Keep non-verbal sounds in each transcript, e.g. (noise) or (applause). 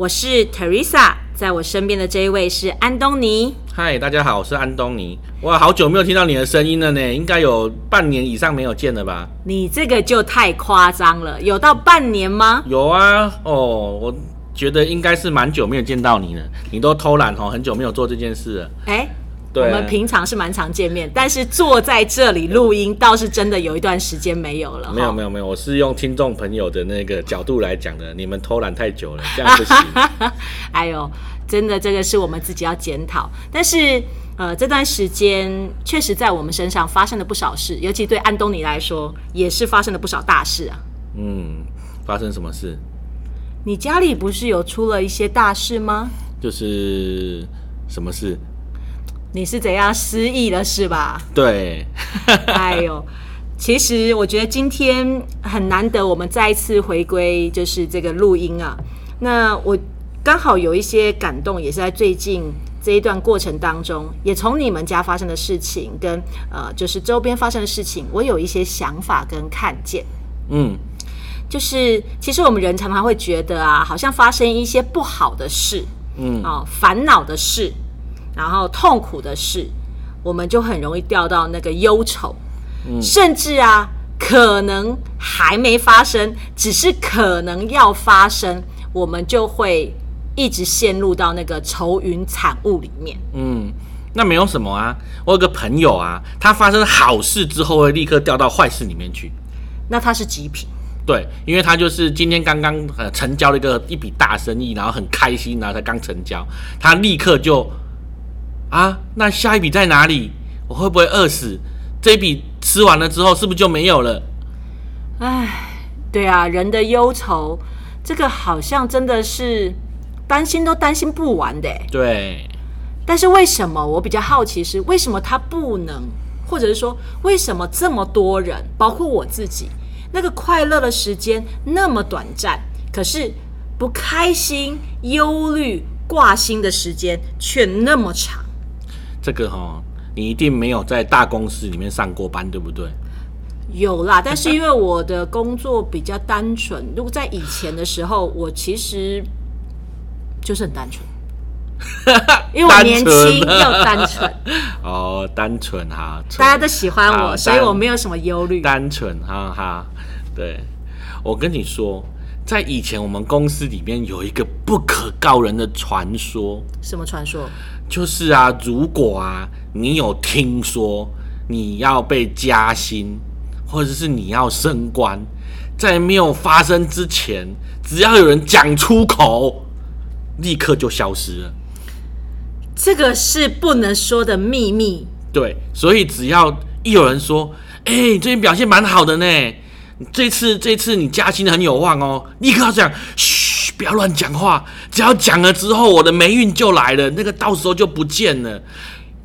我是 Teresa，在我身边的这一位是安东尼。嗨，大家好，我是安东尼。哇，好久没有听到你的声音了呢，应该有半年以上没有见了吧？你这个就太夸张了，有到半年吗？有啊，哦，我觉得应该是蛮久没有见到你了。你都偷懒哦，很久没有做这件事了。哎，对我们平常是蛮常见面，但是坐在这里录音倒是真的有一段时间没有了。没有没有没有，我是用听众朋友的那个角度来讲的。你们偷懒太久了，这样不行。(laughs) 哎呦，真的这个是我们自己要检讨。但是呃，这段时间确实在我们身上发生了不少事，尤其对安东尼来说，也是发生了不少大事啊。嗯，发生什么事？你家里不是有出了一些大事吗？就是什么事？你是怎样失忆了是吧？对，哎呦，其实我觉得今天很难得，我们再一次回归就是这个录音啊。那我刚好有一些感动，也是在最近这一段过程当中，也从你们家发生的事情跟呃，就是周边发生的事情，我有一些想法跟看见。嗯，就是其实我们人常常会觉得啊，好像发生一些不好的事，嗯哦，烦恼的事，然后痛苦的事，我们就很容易掉到那个忧愁，甚至啊，可能还没发生，只是可能要发生，我们就会一直陷入到那个愁云惨雾里面。嗯，那没有什么啊。我有个朋友啊，他发生好事之后会立刻掉到坏事里面去。那他是极品，对，因为他就是今天刚刚呃成交了一个一笔大生意，然后很开心，然后才刚成交，他立刻就啊，那下一笔在哪里？我会不会饿死？这一笔吃完了之后，是不是就没有了？唉，对啊，人的忧愁，这个好像真的是担心都担心不完的欸。对，但是为什么我比较好奇是为什么他不能，或者是说为什么这么多人，包括我自己，那个快乐的时间那么短暂，可是不开心、忧虑、挂心的时间却那么长。这个哈、你一定没有在大公司里面上过班，对不对？有啦，(laughs) 但是因为我的工作比较单纯，如果在以前的时候，我其实就是很单纯，(laughs) 因为我年轻又单纯，(laughs) 哦，单纯哈，大家都喜欢我，所以我没有什么忧虑。单纯，哈哈。对，我跟你说，在以前我们公司里面有一个不可告人的传说，什么传说？就是啊，如果啊你有听说你要被加薪，或者是你要升官，在没有发生之前，只要有人讲出口，立刻就消失了。这个是不能说的秘密。对，所以只要一有人说，哎、你最近表现蛮好的呢，这次这次你加薪很有望哦，立刻要讲，嘘，不要乱讲话，只要讲了之后，我的霉运就来了，那个到时候就不见了。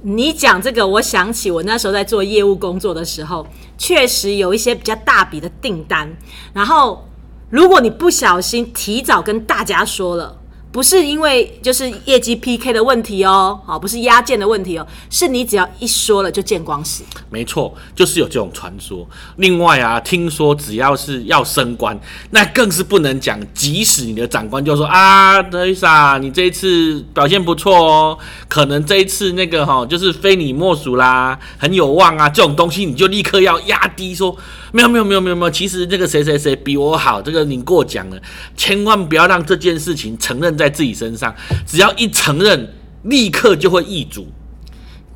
你讲这个，我想起我那时候在做业务工作的时候，确实有一些比较大笔的订单，然后如果你不小心提早跟大家说了。不是因为就是业绩 PK 的问题哦，好，不是压件的问题哦，是你只要一说了就见光死。没错，就是有这种传说。另外啊，听说只要是要升官，那更是不能讲。即使你的长官就说啊，德伊莎，你这一次表现不错哦，可能这一次那个哈、就是非你莫属啦，很有望啊，这种东西你就立刻要压低说，没有没有没有没有没有，其实这个谁谁谁比我好，这个你过奖了，千万不要让这件事情承认在自己身上，只要一承认，立刻就会易主。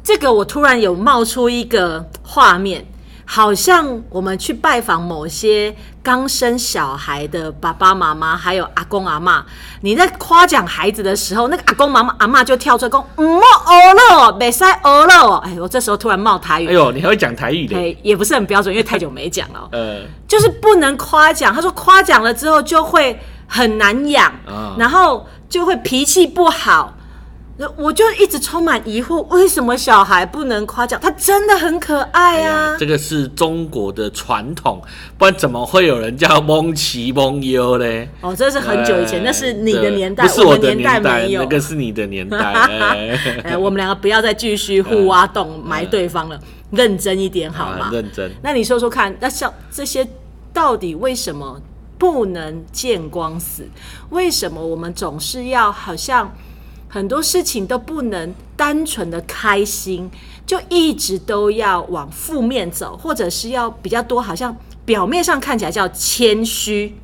这个我突然有冒出一个画面，好像我们去拜访某些刚生小孩的爸爸妈妈，还有阿公阿妈，你在夸奖孩子的时候，那个阿公妈妈阿妈就跳出来讲：“唔好学了哦，别使学了哦。”哎，我这时候突然冒台语，哎呦，你还会讲台语的？哎，也不是很标准，因为太久没讲了哦。呃，就是不能夸奖。他说夸奖了之后就会很难养，啊然后就会脾气不好。那我就一直充满疑惑，为什么小孩不能夸奖？他真的很可爱啊！这个是中国的传统，不然怎么会有人叫蒙奇蒙优嘞？哦，这是很久以前，那是你的年代，不是我的年代，没有。那个是你的年代。(laughs) 哎，我们两个不要再继续互挖洞埋对方了，认真一点好吗？认真。那你说说看，那像这些到底为什么不能见光死？为什么我们总是要好像？很多事情都不能单纯的开心，就一直都要往负面走，或者是要比较多，好像表面上看起来叫谦虚、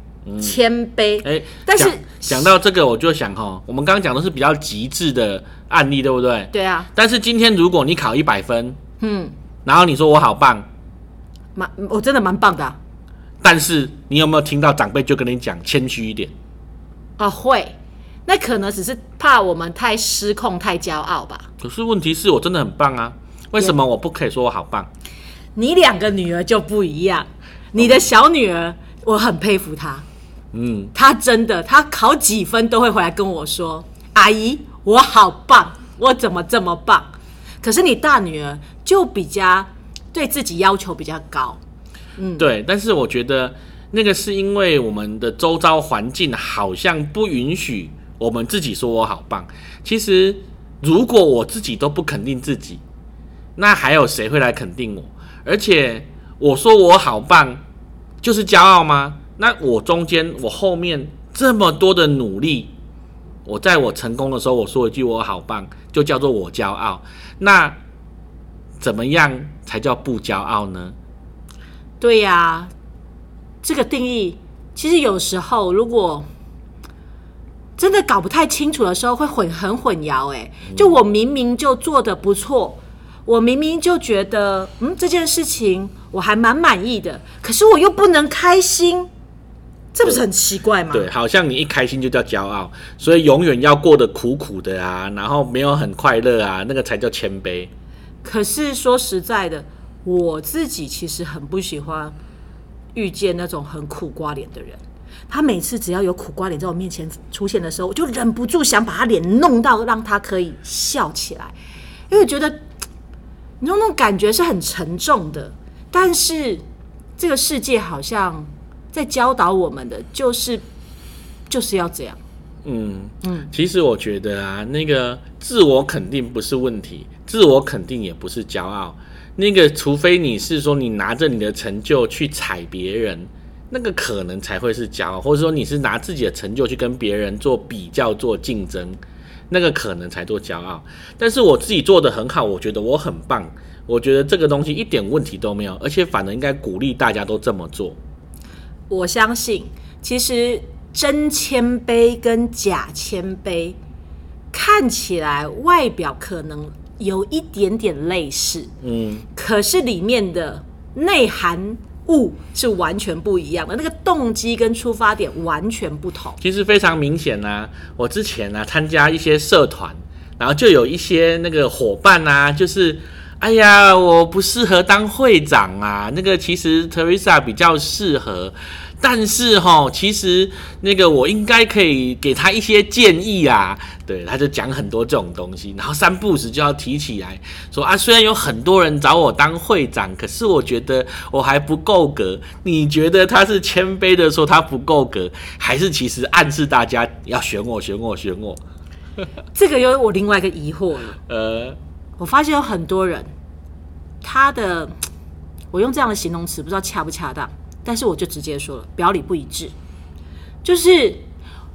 谦卑。哎，但是讲到这个，我就想哈，我们刚刚讲的是比较极致的案例，对不对？对啊。但是今天如果你考一百分，嗯，然后你说我好棒，蛮我真的蛮棒的。但是你有没有听到长辈就跟你讲谦虚一点？啊，会。那可能只是怕我们太失控、太骄傲吧。可是问题是我真的很棒啊！为什么我不可以说我好棒？你两个女儿就不一样。你的小女儿，我很佩服她。嗯，她真的，她考几分都会回来跟我说：“阿姨，我好棒，我怎么这么棒？”可是你大女儿就比较对自己要求比较高。嗯，对。但是我觉得那个是因为我们的周遭环境好像不允许。我们自己说我好棒，其实如果我自己都不肯定自己，那还有谁会来肯定我？而且我说我好棒，就是骄傲吗？那我中间我后面这么多的努力，我在我成功的时候我说一句我好棒，就叫做我骄傲。那怎么样才叫不骄傲呢？对呀，这个定义其实有时候如果。真的搞不太清楚的时候，会混很混淆。哎，就我明明就做的不错，我明明就觉得，嗯，这件事情我还蛮满意的，可是我又不能开心，这不是很奇怪吗？对，好像你一开心就叫骄傲，所以永远要过得苦苦的啊，然后没有很快乐啊，那个才叫谦卑。可是说实在的，我自己其实很不喜欢遇见那种很苦瓜脸的人。他每次只要有苦瓜脸在我面前出现的时候，我就忍不住想把他脸弄到让他可以笑起来，因为觉得你说那种感觉是很沉重的。但是这个世界好像在教导我们的，就是就是要这样。嗯嗯，其实我觉得啊，那个自我肯定不是问题，自我肯定也不是骄傲。那个除非你是说你拿着你的成就去踩别人。那个可能才会是骄傲，或者说你是拿自己的成就去跟别人做比较、做竞争，那个可能才做骄傲。但是我自己做的很好，我觉得我很棒，我觉得这个东西一点问题都没有，而且反而应该鼓励大家都这么做。我相信，其实真谦卑跟假谦卑看起来外表可能有一点点类似，嗯，可是里面的内涵。物是完全不一样的，那个动机跟出发点完全不同。其实非常明显呐，我之前呢参加一些社团，然后就有一些那个伙伴呐，就是哎呀，我不适合当会长啊，那个其实 Teresa 比较适合。但是哈，其实那个我应该可以给他一些建议啊。对，他就讲很多这种东西，然后三不时就要提起来说啊。虽然有很多人找我当会长，可是我觉得我还不够格。你觉得他是谦卑的说他不够格，还是其实暗示大家要选我、选我、选我？这个又我另外一个疑惑了。呃，我发现有很多人，他的我用这样的形容词，不知道恰不恰当。但是我就直接说了，表里不一致，就是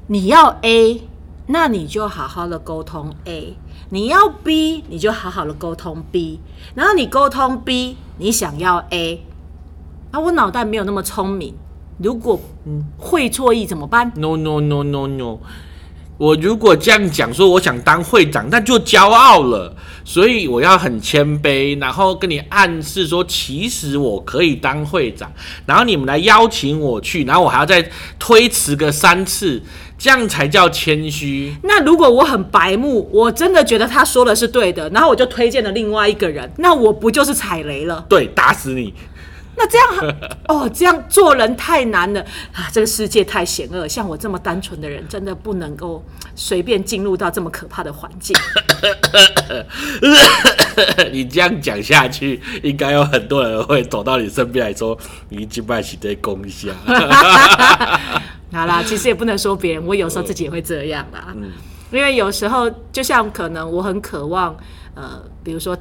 你要 A，那你就好好的沟通 A；你要 B，你就好好的沟通 B。然后你沟通 B，你想要 A，那我脑袋没有那么聪明，如果会错意怎么办？No no no no no。我如果这样讲说，我想当会长，那就骄傲了。所以我要很谦卑，然后跟你暗示说，其实我可以当会长。然后你们来邀请我去，然后我还要再推迟个三次，这样才叫谦虚。那如果我很白目，我真的觉得他说的是对的，然后我就推荐了另外一个人，那我不就是踩雷了？对，打死你。那这样 (laughs) 哦，这样做人太难了啊！这个世界太险恶，像我这么单纯的人，真的不能够随便进入到这么可怕的环境。(laughs) 你这样讲下去，应该有很多人会走到你身边来说：“你今拜起在攻一下。(laughs) 好啦，其实也不能说别人，我有时候自己也会这样啦。嗯因为有时候，就像可能我很渴望，呃，比如说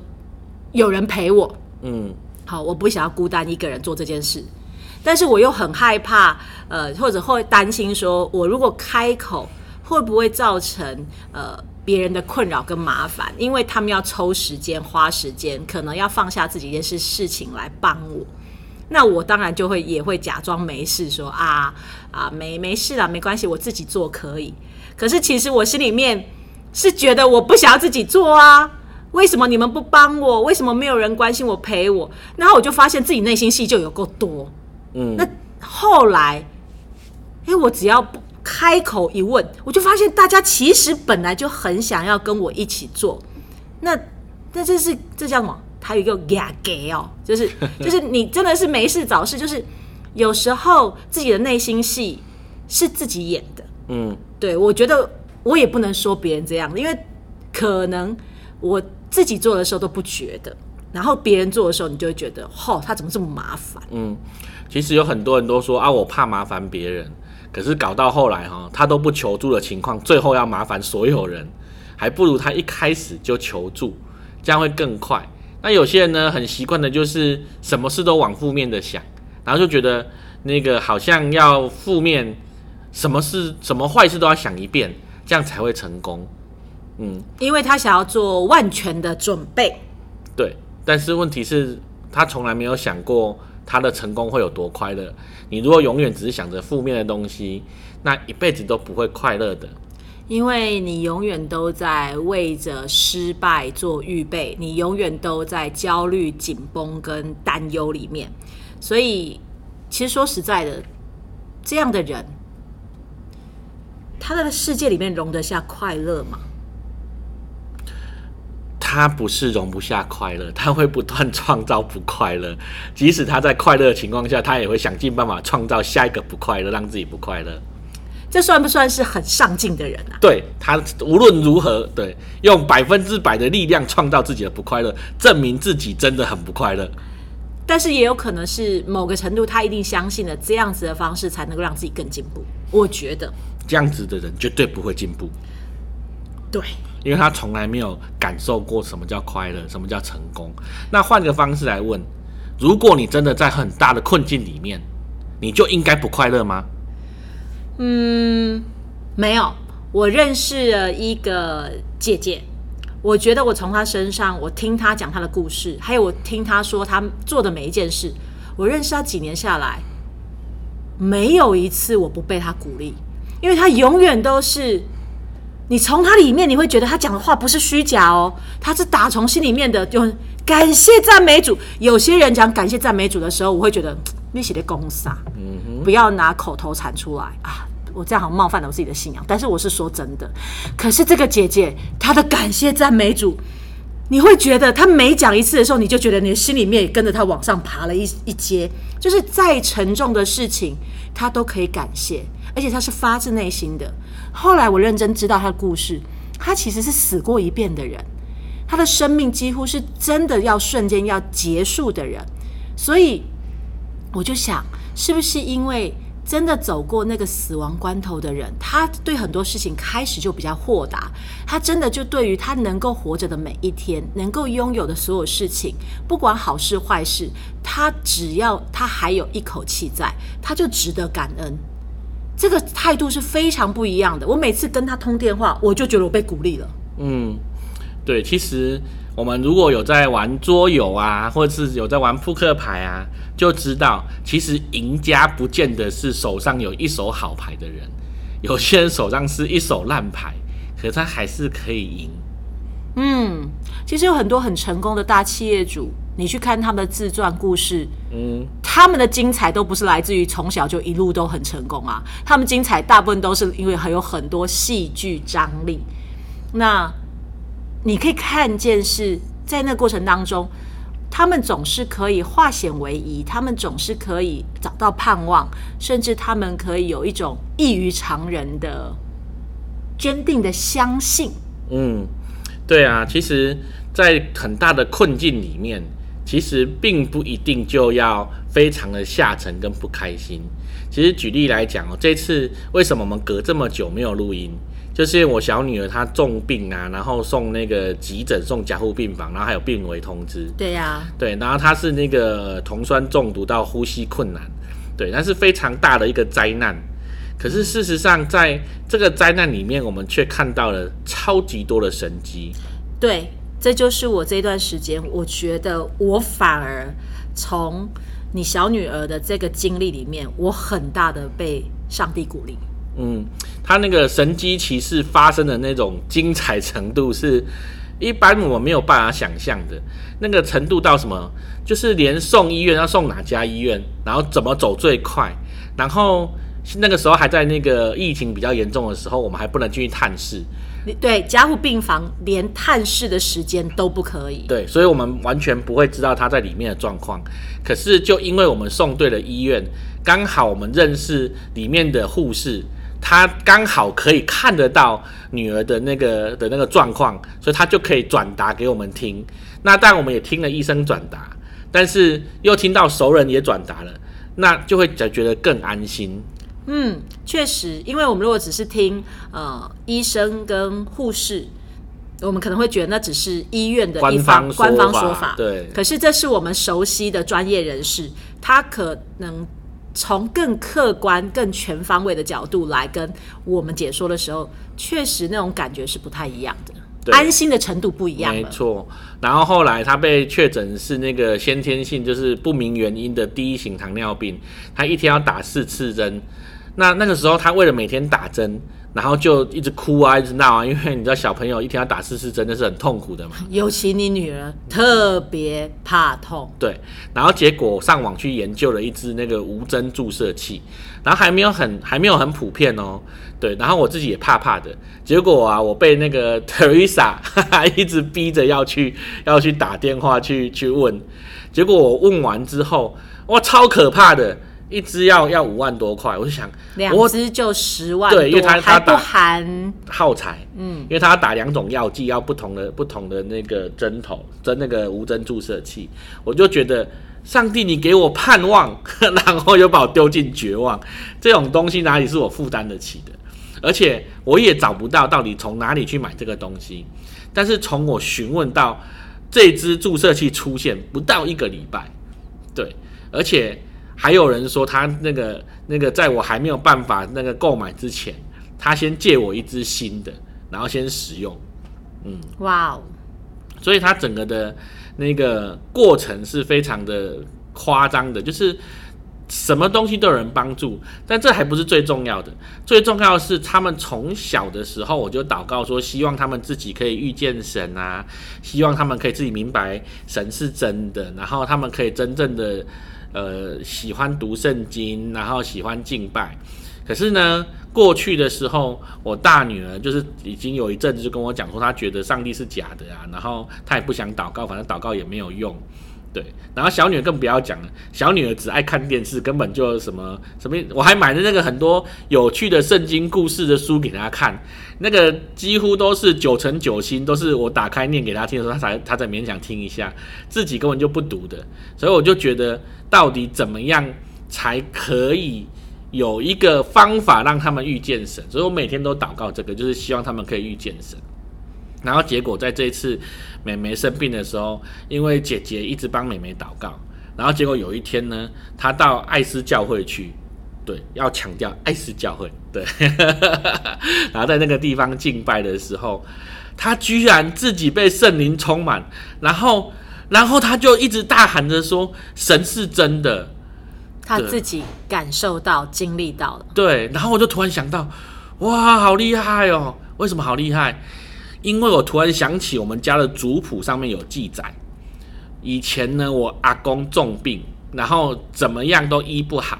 有人陪我，嗯，好，我不想要孤单一个人做这件事，但是我又很害怕，呃，或者会担心说，我如果开口，会不会造成呃别人的困扰跟麻烦？因为他们要抽时间、花时间，可能要放下自己一件事事情来帮我。那我当然就会也会假装没事，说啊啊没没事啦，没关系，我自己做可以。可是其实我心里面是觉得我不想要自己做啊，为什么你们不帮我？为什么没有人关心我陪我？然后我就发现自己内心戏就有够多。嗯，那后来，哎，我只要不开口一问，我就发现大家其实本来就很想要跟我一起做。那那这是这叫什么？他有一个假给哦，就是 (laughs) 就是你真的是没事找事，就是有时候自己的内心戏是自己演的。嗯。对，我觉得我也不能说别人这样，因为可能我自己做的时候都不觉得，然后别人做的时候，你就会觉得，吼，他怎么这么麻烦？嗯，其实有很多人都说啊，我怕麻烦别人，可是搞到后来哈，他都不求助的情况，最后要麻烦所有人，还不如他一开始就求助，这样会更快。那有些人呢，很习惯的就是什么事都往负面的想，然后就觉得那个好像要负面。什么事、什么坏事都要想一遍，这样才会成功。嗯，因为他想要做万全的准备。对，但是问题是，他从来没有想过他的成功会有多快乐。你如果永远只是想着负面的东西，那一辈子都不会快乐的。因为你永远都在为着失败做预备，你永远都在焦虑、紧绷跟担忧里面。所以，其实说实在的，这样的人。他的世界里面容得下快乐吗？他不是容不下快乐，他会不断创造不快乐。即使他在快乐的情况下，他也会想尽办法创造下一个不快乐，让自己不快乐。这算不算是很上进的人啊？对他无论如何，对用百分之百的力量创造自己的不快乐，证明自己真的很不快乐。但是也有可能是某个程度，他一定相信了这样子的方式才能够让自己更进步。我觉得。这样子的人绝对不会进步，对，因为他从来没有感受过什么叫快乐，什么叫成功。那换个方式来问，如果你真的在很大的困境里面，你就应该不快乐吗？嗯，没有。我认识了一个姐姐，我觉得我从她身上，我听她讲她的故事，还有我听她说她做的每一件事，我认识她几年下来，没有一次我不被她鼓励。因为他永远都是，你从他里面你会觉得他讲的话不是虚假哦，他是打从心里面的，就感谢赞美主。有些人讲感谢赞美主的时候，我会觉得你写的公傻，不要拿口头禅出来啊！我这样好冒犯了我自己的信仰。但是我是说真的，可是这个姐姐她的感谢赞美主，你会觉得她每讲一次的时候，你就觉得你的心里面也跟着她往上爬了一一阶，就是再沉重的事情，她都可以感谢。而且她是发自内心的。后来我认真知道他的故事，他其实是死过一遍的人，他的生命几乎是真的要瞬间要结束的人。所以我就想，是不是因为真的走过那个死亡关头的人，他对很多事情开始就比较豁达，他真的就对于他能够活着的每一天，能够拥有的所有事情，不管好事坏事，他只要他还有一口气在，他就值得感恩。这个态度是非常不一样的。我每次跟他通电话，我就觉得我被鼓励了。嗯，对，其实我们如果有在玩桌游啊，或者是有在玩扑克牌啊，就知道，其实赢家不见得是手上有一手好牌的人，有些人手上是一手烂牌，可他还是可以赢。嗯，其实有很多很成功的大企业主。你去看他们的自传故事，嗯，他们的精彩都不是来自于从小就一路都很成功啊，他们精彩大部分都是因为还有很多戏剧张力。那你可以看见是在那过程当中，他们总是可以化险为夷，他们总是可以找到盼望，甚至他们可以有一种异于常人的坚定的相信。嗯，对啊，其实，在很大的困境里面，其实并不一定就要非常的下沉跟不开心。其实举例来讲哦，这次为什么我们隔这么久没有录音？就是因为我小女儿她重病啊，然后送那个急诊，送加护病房，然后还有病危通知。对呀、对，然后她是那个酮酸中毒到呼吸困难，对，那是非常大的一个灾难。可是事实上，在这个灾难里面，我们却看到了超级多的神迹。对，这就是我这段时间，我觉得我反而从你小女儿的这个经历里面，我很大的被上帝鼓励。嗯，他那个神机骑士发生的那种精彩程度，是一般我没有办法想象的。那个程度到什么？就是连送医院要送哪家医院，然后怎么走最快，然后那个时候还在那个疫情比较严重的时候，我们还不能进去探视。对加护病房连探视的时间都不可以。对，所以我们完全不会知道他在里面的状况。可是就因为我们送对了医院，刚好我们认识里面的护士，他刚好可以看得到女儿的那个的那个状况，所以他就可以转达给我们听。那但我们也听了医生转达，但是又听到熟人也转达了，那就会觉得更安心。嗯，确实，因为我们如果只是听呃医生跟护士，我们可能会觉得那只是医院的一官方方官方说法。对可是这是我们熟悉的专业人士，他可能从更客观、更全方位的角度来跟我们解说的时候，确实那种感觉是不太一样的，对安心的程度不一样。没错，然后后来他被确诊是那个先天性，就是不明原因的第一型糖尿病，他一天要打四次针。那那个时候他为了每天打针，然后就一直哭啊，一直闹啊，(laughs) 因为你知道小朋友一天要打四次针，那是很痛苦的嘛。尤其你女儿特别怕痛，对，然后结果上网去研究了一支那个无针注射器，然后还没有很还没有很普遍哦。对，然后我自己也怕怕的，结果啊，我被那个 (laughs) Teresa 哈 (laughs) 哈一直逼着要去要去打电话去去问，结果我问完之后，哇，超可怕的，一支要要五万多块，我就想两我只就十万多，对因为他他不含耗材，嗯，因为他要打两种药剂，要不同的不同的那个针头，针那个无针注射器，我就觉得上帝，你给我盼望，(laughs) 然后又把我丢进绝望，这种东西哪里是我负担得起的？而且我也找不到到底从哪里去买这个东西。但是从我询问到这支注射器出现不到一个礼拜，对，而且还有人说他那个那个在我还没有办法那个购买之前，他先借我一支新的，然后先使用，嗯。哇哦，所以他整个的那个过程是非常的夸张的，就是什么东西都有人帮助，但这还不是最重要的，最重要的是他们从小的时候我就祷告说，希望他们自己可以遇见神啊，希望他们可以自己明白神是真的，然后他们可以真正的呃喜欢读圣经，然后喜欢敬拜。可是呢，过去的时候，我大女儿就是已经有一阵子就跟我讲说，她觉得上帝是假的啊，然后她也不想祷告，反正祷告也没有用。对，然后小女儿更不要讲了，小女儿只爱看电视，根本就什么什么，我还买了那个很多有趣的圣经故事的书给她看，那个几乎都是九成九星，都是我打开念给她听的时候，她才她才勉强听一下，自己根本就不读的，所以我就觉得到底怎么样才可以有一个方法让他们遇见神，所以我每天都祷告这个，就是希望他们可以遇见神。然后结果在这一次美眉生病的时候，因为姐姐一直帮美眉祷告，然后结果有一天呢，她到爱斯教会去，对，要强调爱斯教会，对，(laughs) 然后在那个地方敬拜的时候，她居然自己被圣灵充满，然后，然后他就一直大喊着说：“神是真的。”他自己感受到、经历到了。对，然后我就突然想到，哇，好厉害哦！为什么好厉害？因为我突然想起我们家的族谱上面有记载，以前呢，我阿公重病，然后怎么样都医不好，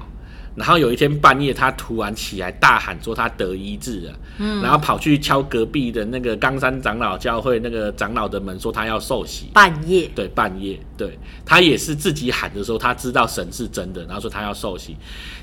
然后有一天半夜，他突然起来大喊说他得医治了，嗯，然后跑去敲隔壁的那个冈山长老教会那个长老的门，说他要受洗。半夜，对，半夜，对他也是自己喊的时候，他知道神是真的，然后说他要受洗。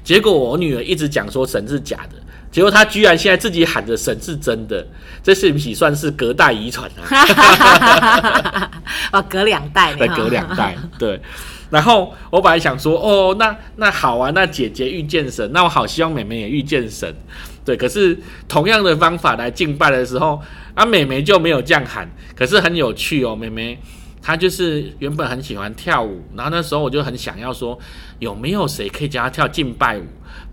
结果我女儿一直讲说神是假的，结果他居然现在自己喊着神是真的，这是不是算是隔代遗传啊？(laughs) 哦，隔两代，(laughs) 对，隔两代，对。然后我本来想说，哦，那那好啊，那姐姐遇见神，那我好希望妹妹也遇见神，对。可是同样的方法来敬拜的时候，啊，妹妹就没有这样喊。可是很有趣哦，妹妹她就是原本很喜欢跳舞，然后那时候我就很想要说，有没有谁可以教她跳敬拜舞，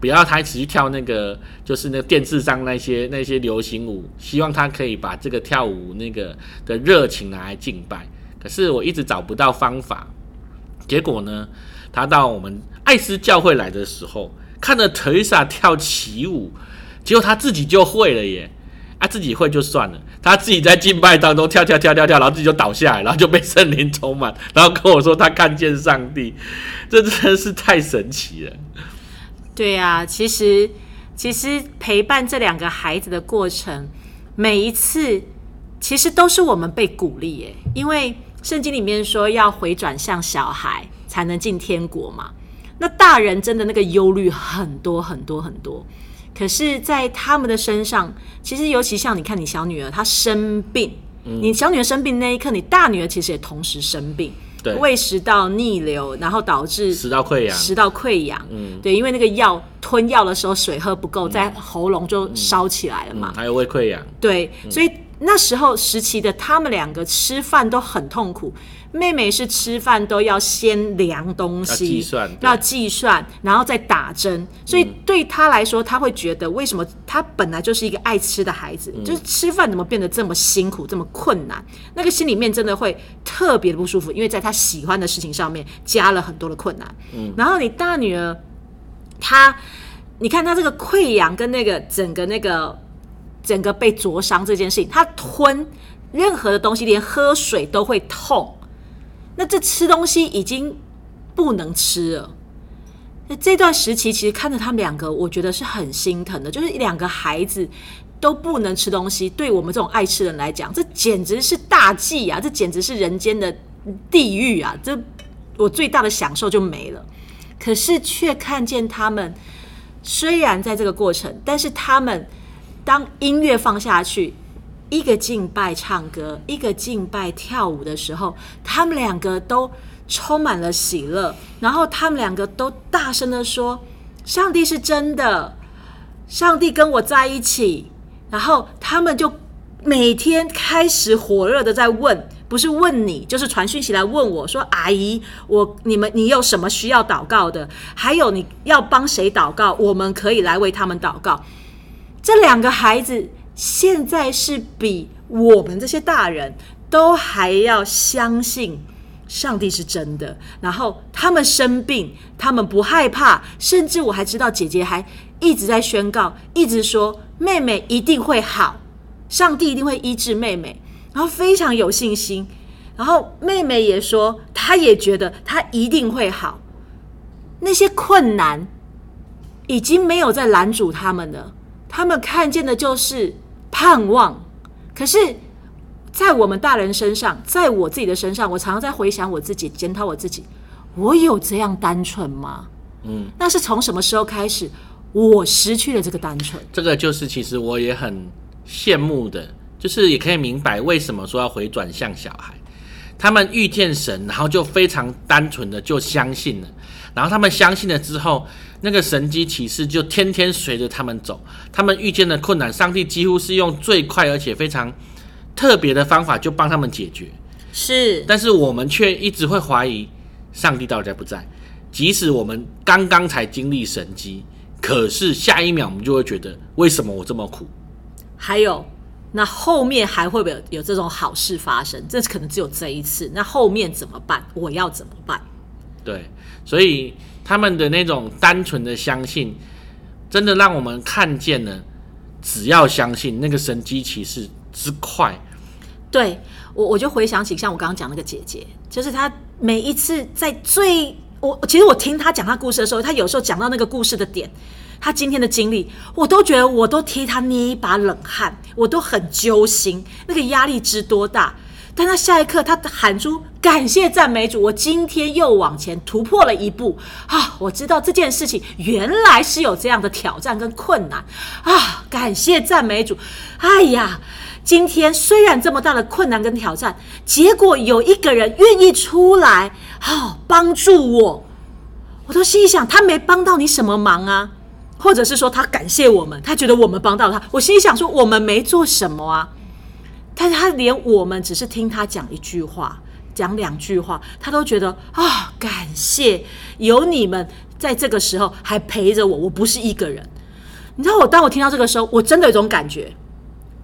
不要她一直去跳那个就是那电视上那些那些流行舞，希望她可以把这个跳舞那个的热情拿来敬拜。可是我一直找不到方法。结果呢，他到我们爱斯教会来的时候，看着特丽莎跳起舞，结果他自己就会了耶！啊，自己会就算了，他自己在敬拜当中跳跳跳跳跳，然后自己就倒下来，然后就被圣灵充满，然后跟我说他看见上帝，(laughs) 这真的是太神奇了。对呀，其实其实陪伴这两个孩子的过程，每一次其实都是我们被鼓励耶，因为。圣经里面说要回转向小孩才能进天国嘛？那大人真的那个忧虑很多很多很多，可是，在他们的身上，其实尤其像你看，你小女儿她生病，你小女儿生病那一刻，你大女儿其实也同时生病，对，胃食道逆流，然后导致食道溃疡，食道溃疡，嗯，对，因为那个药吞药的时候水喝不够，在喉咙就烧起来了嘛，还有胃溃疡，对，所以。那时候时期的他们两个吃饭都很痛苦，妹妹是吃饭都要先量东西，计算，要计算，然后再打针，所以对她来说，她会觉得为什么她本来就是一个爱吃的孩子，就是吃饭怎么变得这么辛苦，这么困难？那个心里面真的会特别的不舒服，因为在她喜欢的事情上面加了很多的困难。嗯，然后你大女儿，她，你看她这个溃疡跟那个整个那个。整个被灼伤这件事情，他吞任何的东西，连喝水都会痛。那这吃东西已经不能吃了。那这段时期，其实看着他们两个，我觉得是很心疼的。就是两个孩子都不能吃东西，对我们这种爱吃人来讲，这简直是大忌啊！这简直是人间的地狱啊！这我最大的享受就没了。可是却看见他们，虽然在这个过程，但是他们。当音乐放下去，一个敬拜唱歌，一个敬拜跳舞的时候，他们两个都充满了喜乐，然后他们两个都大声的说：“上帝是真的，上帝跟我在一起。”然后他们就每天开始火热的在问，不是问你，就是传讯息来问我说：“阿姨，我你们你有什么需要祷告的？还有你要帮谁祷告？我们可以来为他们祷告。”这两个孩子现在是比我们这些大人都还要相信上帝是真的。然后他们生病，他们不害怕，甚至我还知道姐姐还一直在宣告，一直说妹妹一定会好，上帝一定会医治妹妹，然后非常有信心。然后妹妹也说，她也觉得她一定会好。那些困难已经没有在拦阻他们了。他们看见的就是盼望，可是，在我们大人身上，在我自己的身上，我常常在回想我自己，检讨我自己，我有这样单纯吗？嗯，那是从什么时候开始，我失去了这个单纯？这个就是其实我也很羡慕的，就是也可以明白为什么说要回转向小孩，他们遇见神，然后就非常单纯的就相信了，然后他们相信了之后。那个神机启示就天天随着他们走，他们遇见的困难，上帝几乎是用最快而且非常特别的方法就帮他们解决。是，但是我们却一直会怀疑上帝到底在不在。即使我们刚刚才经历神机，可是下一秒我们就会觉得，为什么我这么苦？还有，那后面还会不会有这种好事发生？这可能只有这一次。那后面怎么办？我要怎么办？对，所以。他们的那种单纯的相信，真的让我们看见了，只要相信那个神机骑士之快。对我，我就回想起像我刚刚讲那个姐姐，就是她每一次在最我其实我听她讲她故事的时候，她有时候讲到那个故事的点，他今天的经历，我都觉得我都替他捏一把冷汗，我都很揪心，那个压力之多大。但他下一刻，他喊出感谢赞美主，我今天又往前突破了一步啊！我知道这件事情原来是有这样的挑战跟困难啊！感谢赞美主，哎呀，今天虽然这么大的困难跟挑战，结果有一个人愿意出来，好帮助我，我都心想他没帮到你什么忙啊，或者是说他感谢我们，他觉得我们帮到他，我心里想说我们没做什么啊。但是他连我们只是听他讲一句话、讲两句话，他都觉得啊，感谢有你们在这个时候还陪着我，我不是一个人。你知道我当我听到这个时候，我真的有种感觉，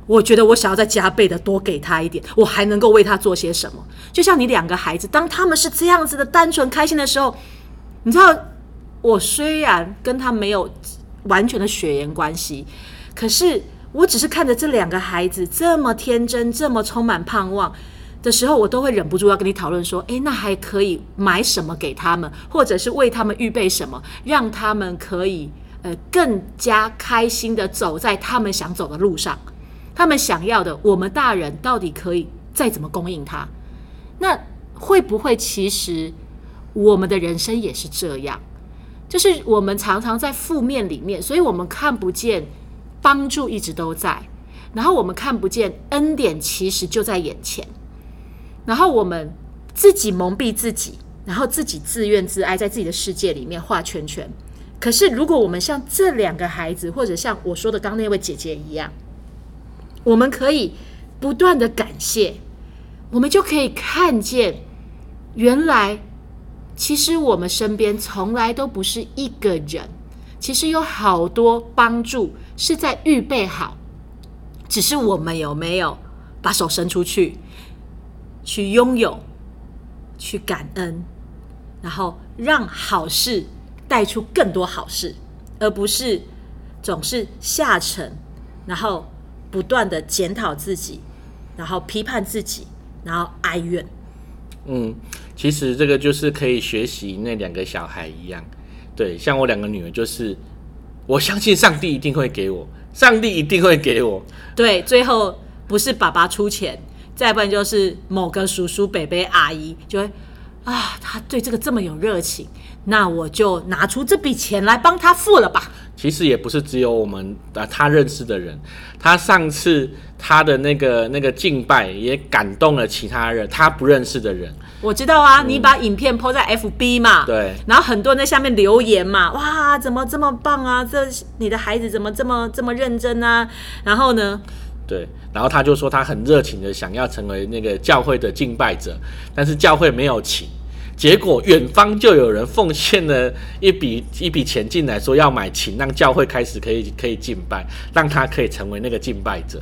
我觉得我想要再加倍的多给他一点，我还能够为他做些什么？就像你两个孩子，当他们是这样子的单纯开心的时候，你知道，我虽然跟他没有完全的血缘关系，可是。我只是看着这两个孩子这么天真、这么充满盼望的时候，我都会忍不住要跟你讨论说：，诶，那还可以买什么给他们，或者是为他们预备什么，让他们可以呃更加开心的走在他们想走的路上。他们想要的，我们大人到底可以再怎么供应他？那会不会其实我们的人生也是这样？就是我们常常在负面里面，所以我们看不见。帮助一直都在，然后我们看不见恩典，其实就在眼前。然后我们自己蒙蔽自己，然后自己自怨自艾，在自己的世界里面画圈圈。可是，如果我们像这两个孩子，或者像我说的刚那位姐姐一样，我们可以不断的感谢，我们就可以看见，原来其实我们身边从来都不是一个人，其实有好多帮助。是在预备好，只是我们有没有把手伸出去，去拥有，去感恩，然后让好事带出更多好事，而不是总是下沉，然后不断的检讨自己，然后批判自己，然后哀怨。嗯，其实这个就是可以学习那两个小孩一样，对，像我两个女儿就是。我相信上帝一定会给我，上帝一定会给我。对，最后不是爸爸出钱，再不然就是某个叔叔、伯伯、阿姨就会啊，他对这个这么有热情，那我就拿出这笔钱来帮他付了吧。其实也不是只有我们啊，他认识的人，他上次他的那个那个敬拜也感动了其他人，他不认识的人。我知道啊，你把影片 po 在 FB 嘛，对，然后很多人在下面留言嘛，哇，怎么这么棒啊？这你的孩子怎么这么这么认真啊？然后呢？对，然后他就说他很热情的想要成为那个教会的敬拜者，但是教会没有请。结果远方就有人奉献了一笔一笔钱进来，说要买琴，让教会开始可以可以敬拜，让他可以成为那个敬拜者。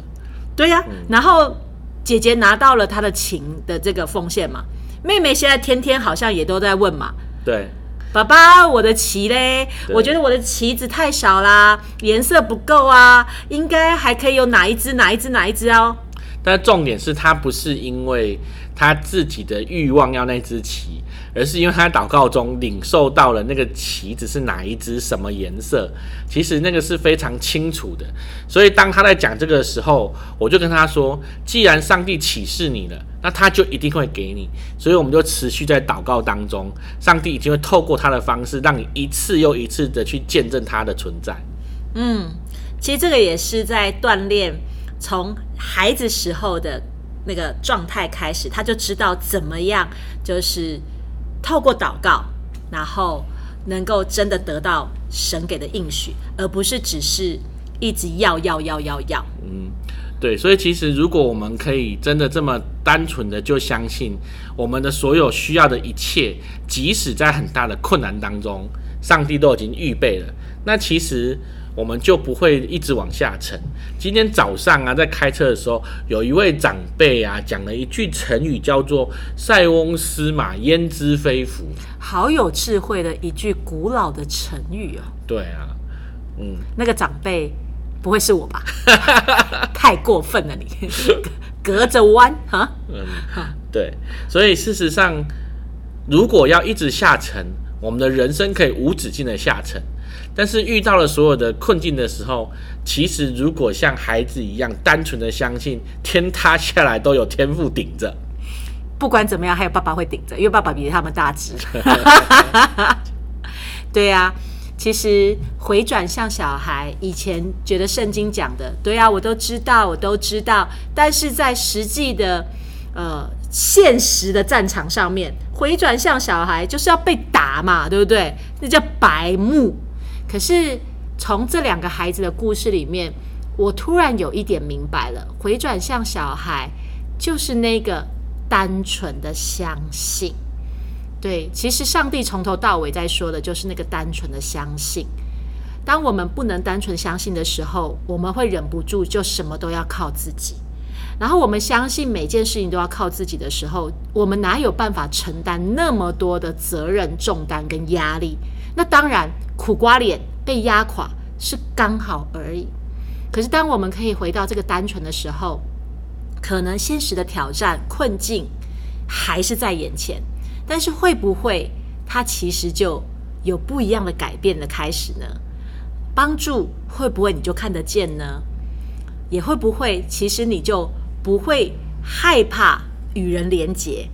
对呀，然后姐姐拿到了她的琴的这个奉献嘛，妹妹现在天天好像也都在问嘛。对，爸爸，我的棋嘞？我觉得我的棋子太少啦，颜色不够啊，应该还可以有哪一只哪一只哪一只哦。但重点是他不是因为他自己的欲望要那只旗。而是因为他在祷告中领受到了那个旗子是哪一只、什么颜色，其实那个是非常清楚的。所以当他在讲这个的时候，我就跟他说：“既然上帝启示你了，那他就一定会给你。”所以我们就持续在祷告当中，上帝已经会透过他的方式，让你一次又一次的去见证他的存在。嗯，其实这个也是在锻炼从孩子时候的那个状态开始，他就知道怎么样就是。透过祷告，然后能够真的得到神给的应许，而不是只是一直要要要要要。嗯，对。所以其实如果我们可以真的这么单纯的就相信我们的所有需要的一切，即使在很大的困难当中，上帝都已经预备了，那其实。我们就不会一直往下沉。今天早上啊，在开车的时候，有一位长辈啊，讲了一句成语，叫做“塞翁失马，焉知非福”。好有智慧的一句古老的成语哦。对啊，嗯，那个长辈不会是我吧？(laughs) 太过分了，你 (laughs) 隔着弯哈。嗯，对。所以事实上，如果要一直下沉，我们的人生可以无止境的下沉。但是遇到了所有的困境的时候，其实如果像孩子一样单纯的相信天塌下来都有天赋顶着，不管怎么样，还有爸爸会顶着，因为爸爸比他们大只。(laughs) 对呀、其实回转向小孩，以前觉得圣经讲的，对啊，我都知道，我都知道，但是在实际的呃现实的战场上面，回转向小孩就是要被打嘛，对不对？那叫白目。可是从这两个孩子的故事里面，我突然有一点明白了，回转向小孩就是那个单纯的相信。对，其实上帝从头到尾在说的就是那个单纯的相信。当我们不能单纯相信的时候，我们会忍不住就什么都要靠自己。然后我们相信每件事情都要靠自己的时候，我们哪有办法承担那么多的责任重担跟压力？那当然，苦瓜脸被压垮是刚好而已。可是当我们可以回到这个单纯的时候，可能现实的挑战困境还是在眼前，但是会不会它其实就有不一样的改变的开始呢？帮助会不会你就看得见呢？也会不会其实你就不会害怕与人连结，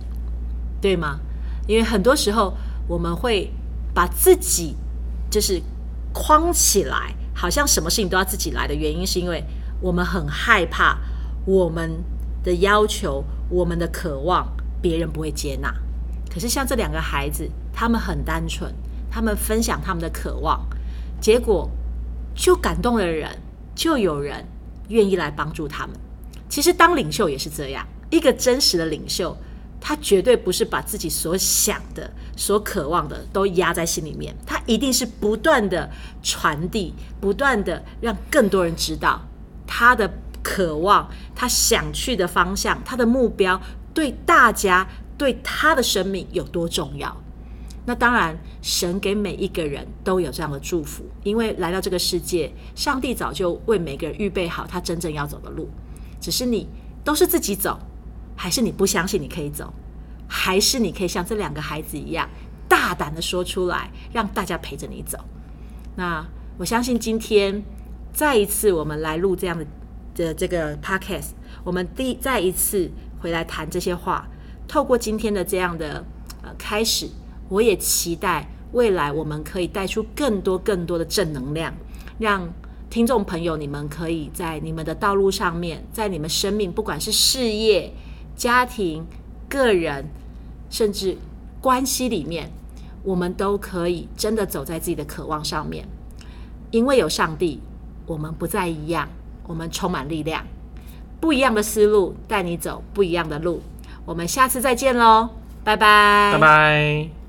对吗？因为很多时候我们会把自己就是框起来，好像什么事情都要自己来的原因，是因为我们很害怕我们的要求、我们的渴望别人不会接纳。可是像这两个孩子，他们很单纯，他们分享他们的渴望，结果就感动了人，就有人愿意来帮助他们。其实当领袖也是这样，一个真实的领袖，他绝对不是把自己所想的、所渴望的都压在心里面，他一定是不断的传递，不断的让更多人知道他的渴望，他想去的方向，他的目标对大家、对他的生命有多重要。那当然，神给每一个人都有这样的祝福，因为来到这个世界，上帝早就为每个人预备好他真正要走的路，只是你都是自己走，还是你不相信你可以走，还是你可以像这两个孩子一样大胆的说出来，让大家陪着你走。那我相信今天再一次我们来录这样的的这个 podcast，我们第再一次回来谈这些话，透过今天的这样的呃开始。我也期待未来我们可以带出更多更多的正能量，让听众朋友你们可以在你们的道路上面，在你们生命不管是事业、家庭、个人，甚至关系里面，我们都可以真的走在自己的渴望上面。因为有上帝，我们不再一样，我们充满力量。不一样的思路带你走不一样的路。我们下次再见喽，拜拜，拜拜。